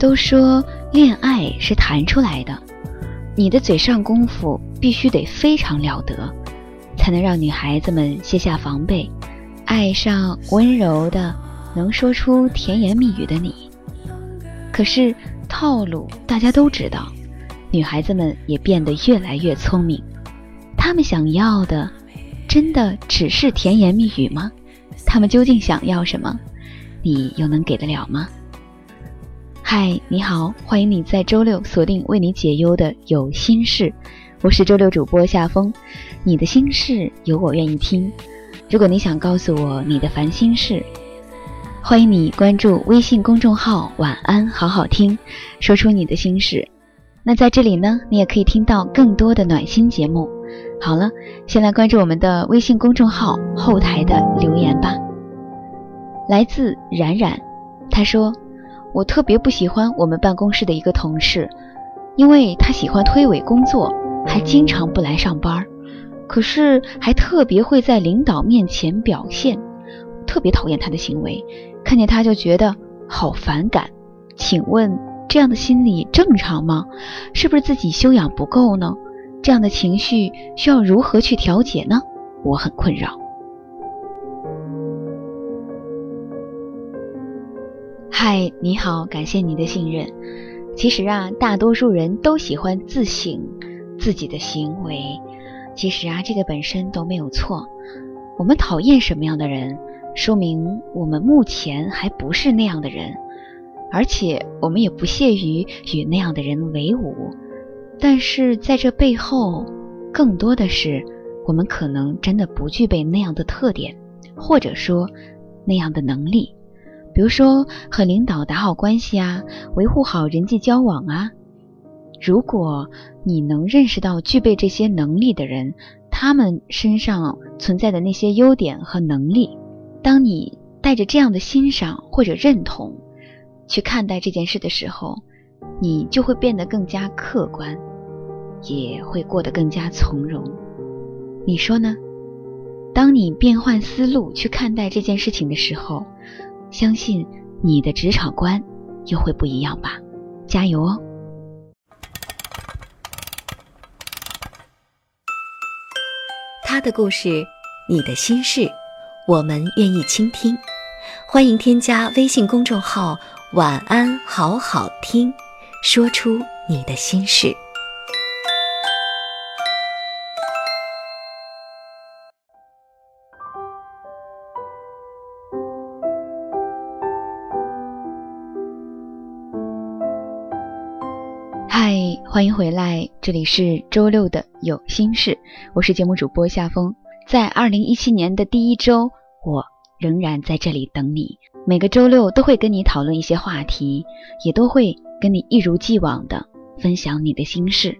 都说恋爱是谈出来的，你的嘴上功夫必须得非常了得，才能让女孩子们卸下防备，爱上温柔的能说出甜言蜜语的你。可是套路大家都知道，女孩子们也变得越来越聪明，她们想要的真的只是甜言蜜语吗？她们究竟想要什么？你又能给得了吗？嗨，你好，欢迎你在周六锁定为你解忧的有心事，我是周六主播夏风，你的心事有我愿意听。如果你想告诉我你的烦心事，欢迎你关注微信公众号“晚安好好听”，说出你的心事。那在这里呢，你也可以听到更多的暖心节目。好了，先来关注我们的微信公众号后台的留言吧。来自冉冉，他说。我特别不喜欢我们办公室的一个同事，因为他喜欢推诿工作，还经常不来上班，可是还特别会在领导面前表现，特别讨厌他的行为，看见他就觉得好反感。请问这样的心理正常吗？是不是自己修养不够呢？这样的情绪需要如何去调节呢？我很困扰。嗨，你好，感谢你的信任。其实啊，大多数人都喜欢自省自己的行为。其实啊，这个本身都没有错。我们讨厌什么样的人，说明我们目前还不是那样的人，而且我们也不屑于与那样的人为伍。但是在这背后，更多的是我们可能真的不具备那样的特点，或者说那样的能力。比如说和领导打好关系啊，维护好人际交往啊。如果你能认识到具备这些能力的人，他们身上存在的那些优点和能力，当你带着这样的欣赏或者认同去看待这件事的时候，你就会变得更加客观，也会过得更加从容。你说呢？当你变换思路去看待这件事情的时候。相信你的职场观又会不一样吧，加油哦！他的故事，你的心事，我们愿意倾听。欢迎添加微信公众号“晚安好好听”，说出你的心事。欢迎回来，这里是周六的有心事，我是节目主播夏风。在二零一七年的第一周，我仍然在这里等你。每个周六都会跟你讨论一些话题，也都会跟你一如既往的分享你的心事。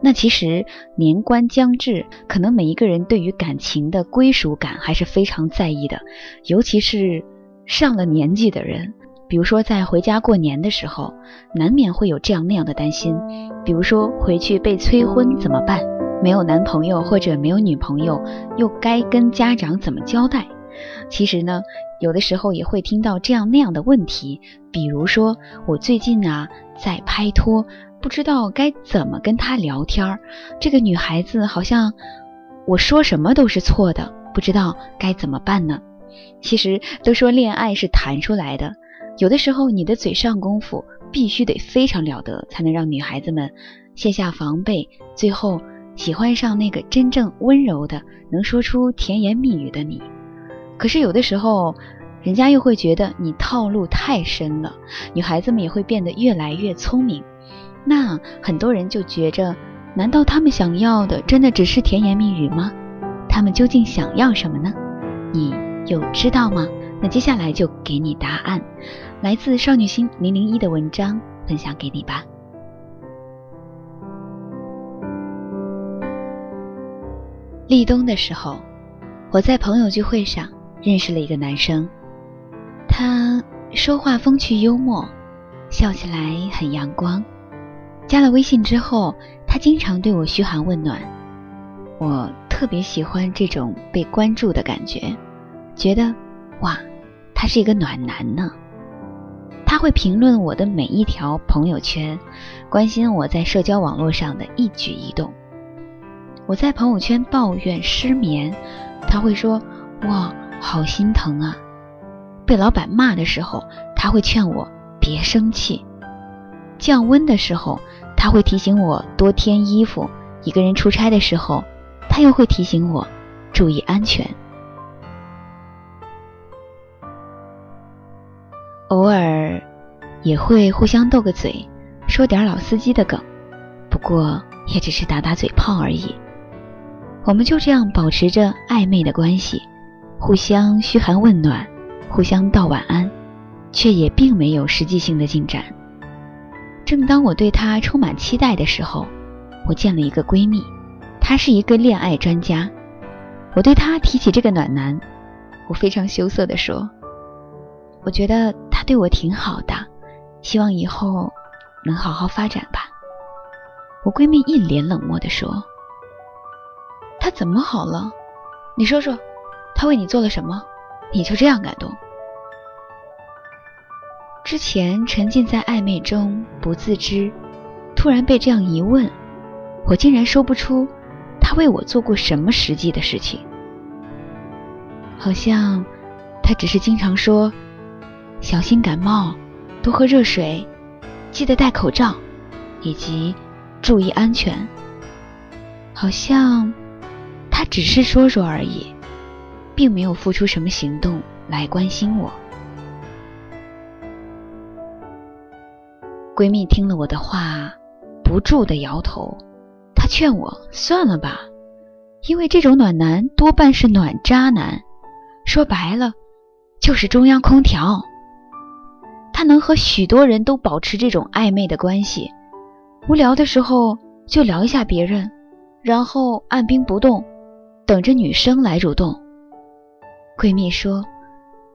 那其实年关将至，可能每一个人对于感情的归属感还是非常在意的，尤其是上了年纪的人。比如说，在回家过年的时候，难免会有这样那样的担心。比如说，回去被催婚怎么办？没有男朋友或者没有女朋友，又该跟家长怎么交代？其实呢，有的时候也会听到这样那样的问题。比如说，我最近啊在拍拖，不知道该怎么跟他聊天儿。这个女孩子好像我说什么都是错的，不知道该怎么办呢？其实都说恋爱是谈出来的。有的时候，你的嘴上功夫必须得非常了得，才能让女孩子们卸下防备，最后喜欢上那个真正温柔的、能说出甜言蜜语的你。可是有的时候，人家又会觉得你套路太深了，女孩子们也会变得越来越聪明。那很多人就觉着，难道他们想要的真的只是甜言蜜语吗？他们究竟想要什么呢？你有知道吗？那接下来就给你答案，来自少女心零零一的文章分享给你吧。立冬的时候，我在朋友聚会上认识了一个男生，他说话风趣幽默，笑起来很阳光。加了微信之后，他经常对我嘘寒问暖，我特别喜欢这种被关注的感觉，觉得哇，他是一个暖男呢。会评论我的每一条朋友圈，关心我在社交网络上的一举一动。我在朋友圈抱怨失眠，他会说哇，好心疼啊。被老板骂的时候，他会劝我别生气。降温的时候。他会提醒我多添衣服，一个人出差的时候，他又会提醒我注意安全。也会互相斗个嘴，说点老司机的梗，不过也只是打打嘴炮而已。我们就这样保持着暧昧的关系，互相嘘寒问暖，互相道晚安，却也并没有实际性的进展。正当我对她充满期待的时候，我见了一个闺蜜，她是一个恋爱专家。我对她提起这个暖男，我非常羞涩地说：“我觉得他对我挺好的，希望以后能好好发展吧。”我闺蜜一脸冷漠地说：“他怎么好了？你说说，他为你做了什么？你就这样感动？”之前沉浸在暧昧中不自知，突然被这样一问，我竟然说不出他为我做过什么实际的事情。好像他只是经常说小心感冒，多喝热水，记得戴口罩，以及注意安全。好像他只是说说而已，并没有付出什么行动来关心我。闺蜜听了我的话，不住的摇头。她劝我算了吧，因为这种暖男多半是暖渣男，说白了就是中央空调。他能和许多人都保持这种暧昧的关系，无聊的时候就聊一下别人，然后按兵不动，等着女生来主动。闺蜜说，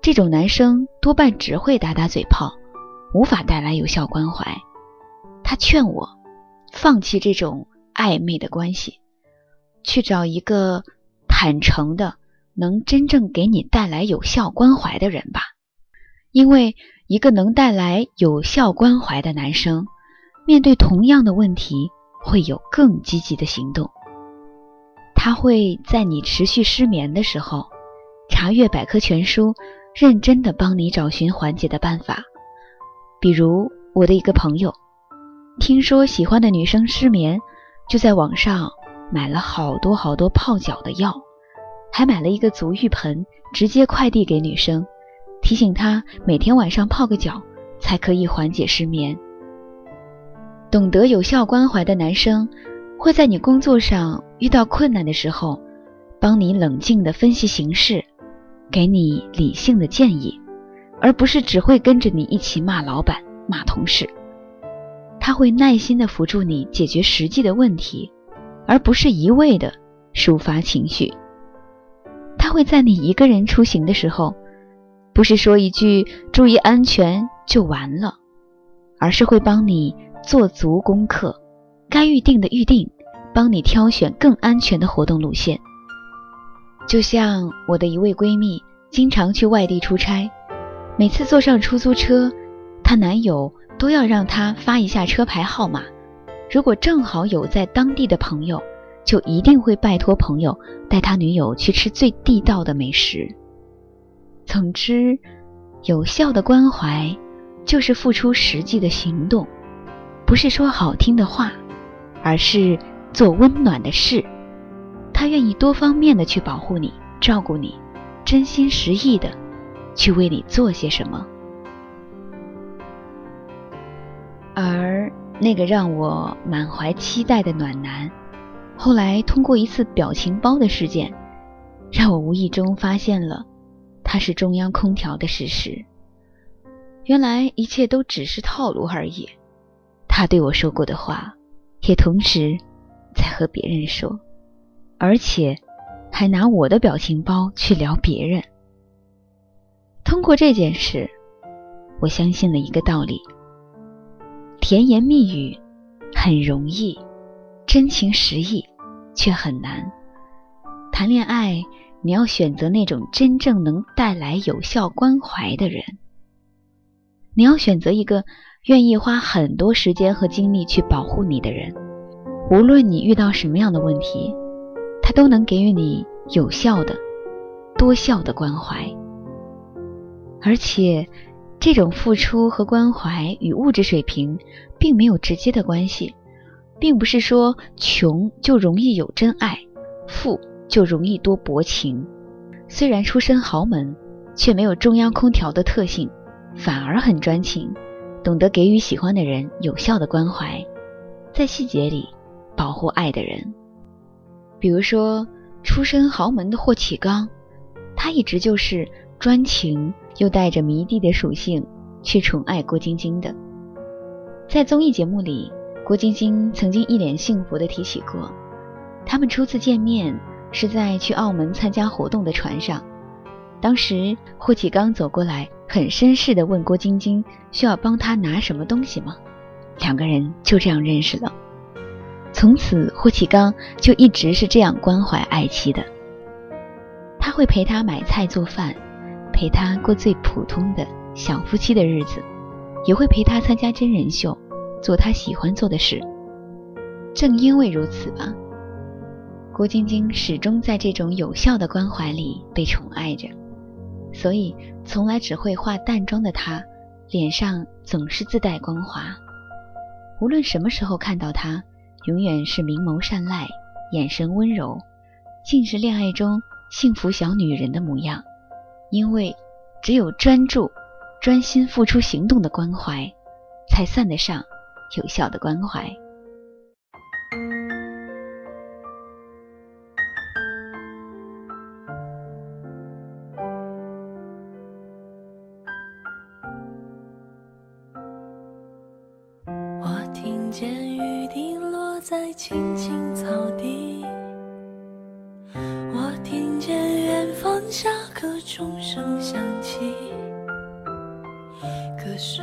这种男生多半只会打打嘴炮。无法带来有效关怀，他劝我放弃这种暧昧的关系，去找一个坦诚的、能真正给你带来有效关怀的人吧。因为一个能带来有效关怀的男生，面对同样的问题会有更积极的行动。他会在你持续失眠的时候，查阅百科全书，认真的帮你找寻缓解的办法。比如我的一个朋友，听说喜欢的女生失眠，就在网上买了好多好多泡脚的药，还买了一个足浴盆，直接快递给女生，提醒他每天晚上泡个脚才可以缓解失眠。懂得有效关怀的男生，会在你工作上遇到困难的时候，帮你冷静的分析形势，给你理性的建议。而不是只会跟着你一起骂老板、骂同事，他会耐心的辅助你解决实际的问题，而不是一味的抒发情绪。他会在你一个人出行的时候，不是说一句“注意安全”就完了，而是会帮你做足功课，该预定的预定，帮你挑选更安全的活动路线。就像我的一位闺蜜，经常去外地出差。每次坐上出租车，她男友都要让她发一下车牌号码。如果正好有在当地的朋友，就一定会拜托朋友带他女友去吃最地道的美食。总之，有效的关怀就是付出实际的行动，不是说好听的话，而是做温暖的事。他愿意多方面的去保护你、照顾你，真心实意的。去为你做些什么，而那个让我满怀期待的暖男，后来通过一次表情包的事件，让我无意中发现了他是中央空调的事实。原来一切都只是套路而已。他对我说过的话，也同时在和别人说，而且还拿我的表情包去聊别人。通过这件事，我相信了一个道理：甜言蜜语很容易，真情实意却很难。谈恋爱，你要选择那种真正能带来有效关怀的人。你要选择一个愿意花很多时间和精力去保护你的人，无论你遇到什么样的问题，他都能给予你有效的、多效的关怀。而且，这种付出和关怀与物质水平并没有直接的关系，并不是说穷就容易有真爱，富就容易多薄情。虽然出身豪门，却没有中央空调的特性。反而很专情，懂得给予喜欢的人有效的关怀，在细节里保护爱的人。比如说，出身豪门的霍启刚，他一直就是专情又带着迷弟的属性去宠爱郭晶晶的。在综艺节目里，郭晶晶曾经一脸幸福地提起过，他们初次见面是在去澳门参加活动的船上。当时霍启刚走过来，很绅士地问郭晶晶：“需要帮他拿什么东西吗？”两个人就这样认识了。从此，霍启刚就一直是这样关怀爱妻的。他会陪她买菜做饭，陪她过最普通的小夫妻的日子，也会陪她参加真人秀，做她喜欢做的事。正因为如此吧，郭晶晶始终在这种有效的关怀里被宠爱着。所以，从来只会化淡妆的她，脸上总是自带光华。无论什么时候看到她，永远是明眸善睐，眼神温柔，尽是恋爱中幸福小女人的模样。因为，只有专注、专心付出行动的关怀，才算得上有效的关怀。见雨滴落在青青草地，我听见远方下课钟声响起，可是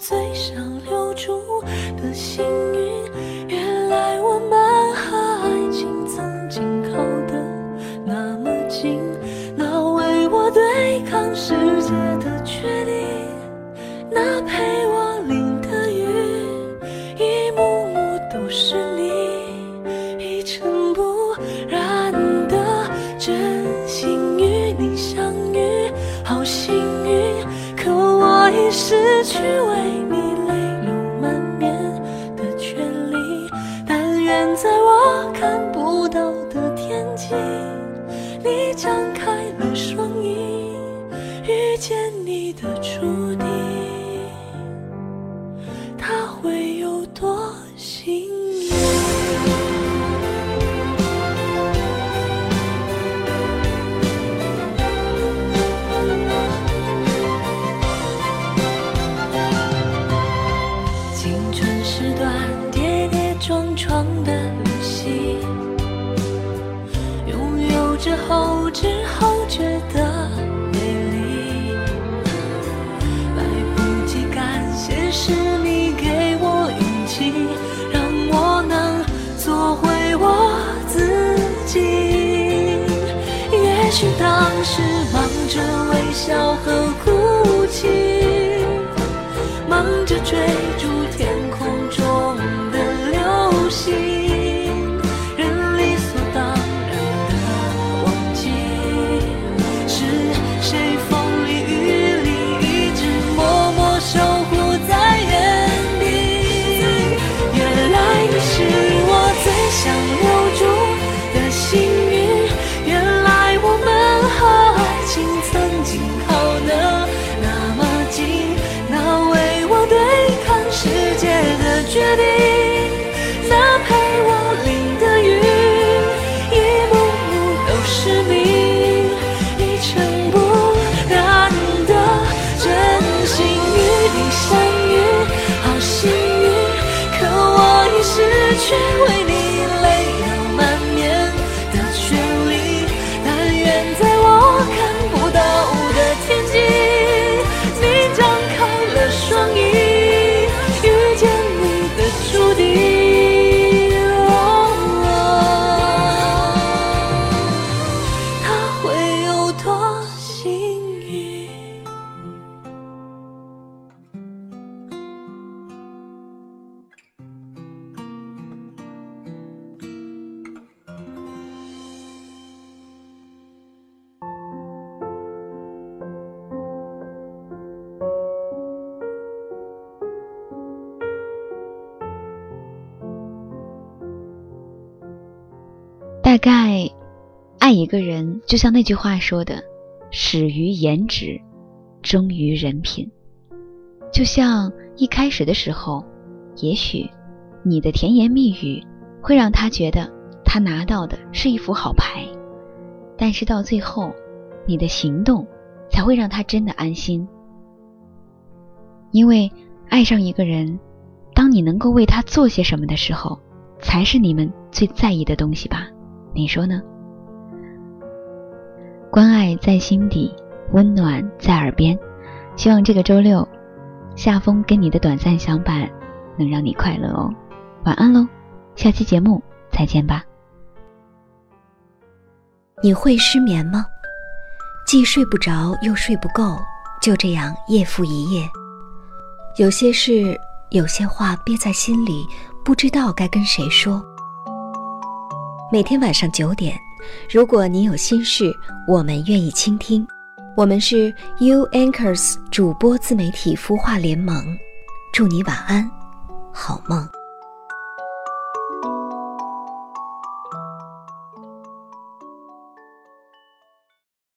最想留住的幸运。原来我们的旅行，拥有着后知后觉的美丽，来不及感谢是你给我勇气，让我能做回我自己。也许当时忙着微笑和哭泣，忙着追。大概，爱一个人就像那句话说的，始于颜值，忠于人品。就像一开始的时候，也许你的甜言蜜语会让他觉得他拿到的是一副好牌，但是到最后，你的行动才会让他真的安心。因为爱上一个人，当你能够为他做些什么的时候，才是你们最在意的东西吧。你说呢？关爱在心底，温暖在耳边。希望这个周六，夏风跟你的短暂相伴能让你快乐哦。晚安喽，下期节目再见吧。你会失眠吗？既睡不着又睡不够，就这样夜复一夜。有些事，有些话憋在心里，不知道该跟谁说。每天晚上九点，如果你有心事，我们愿意倾听。我们是 U Anchors 主播自媒体孵化联盟，祝你晚安，好梦。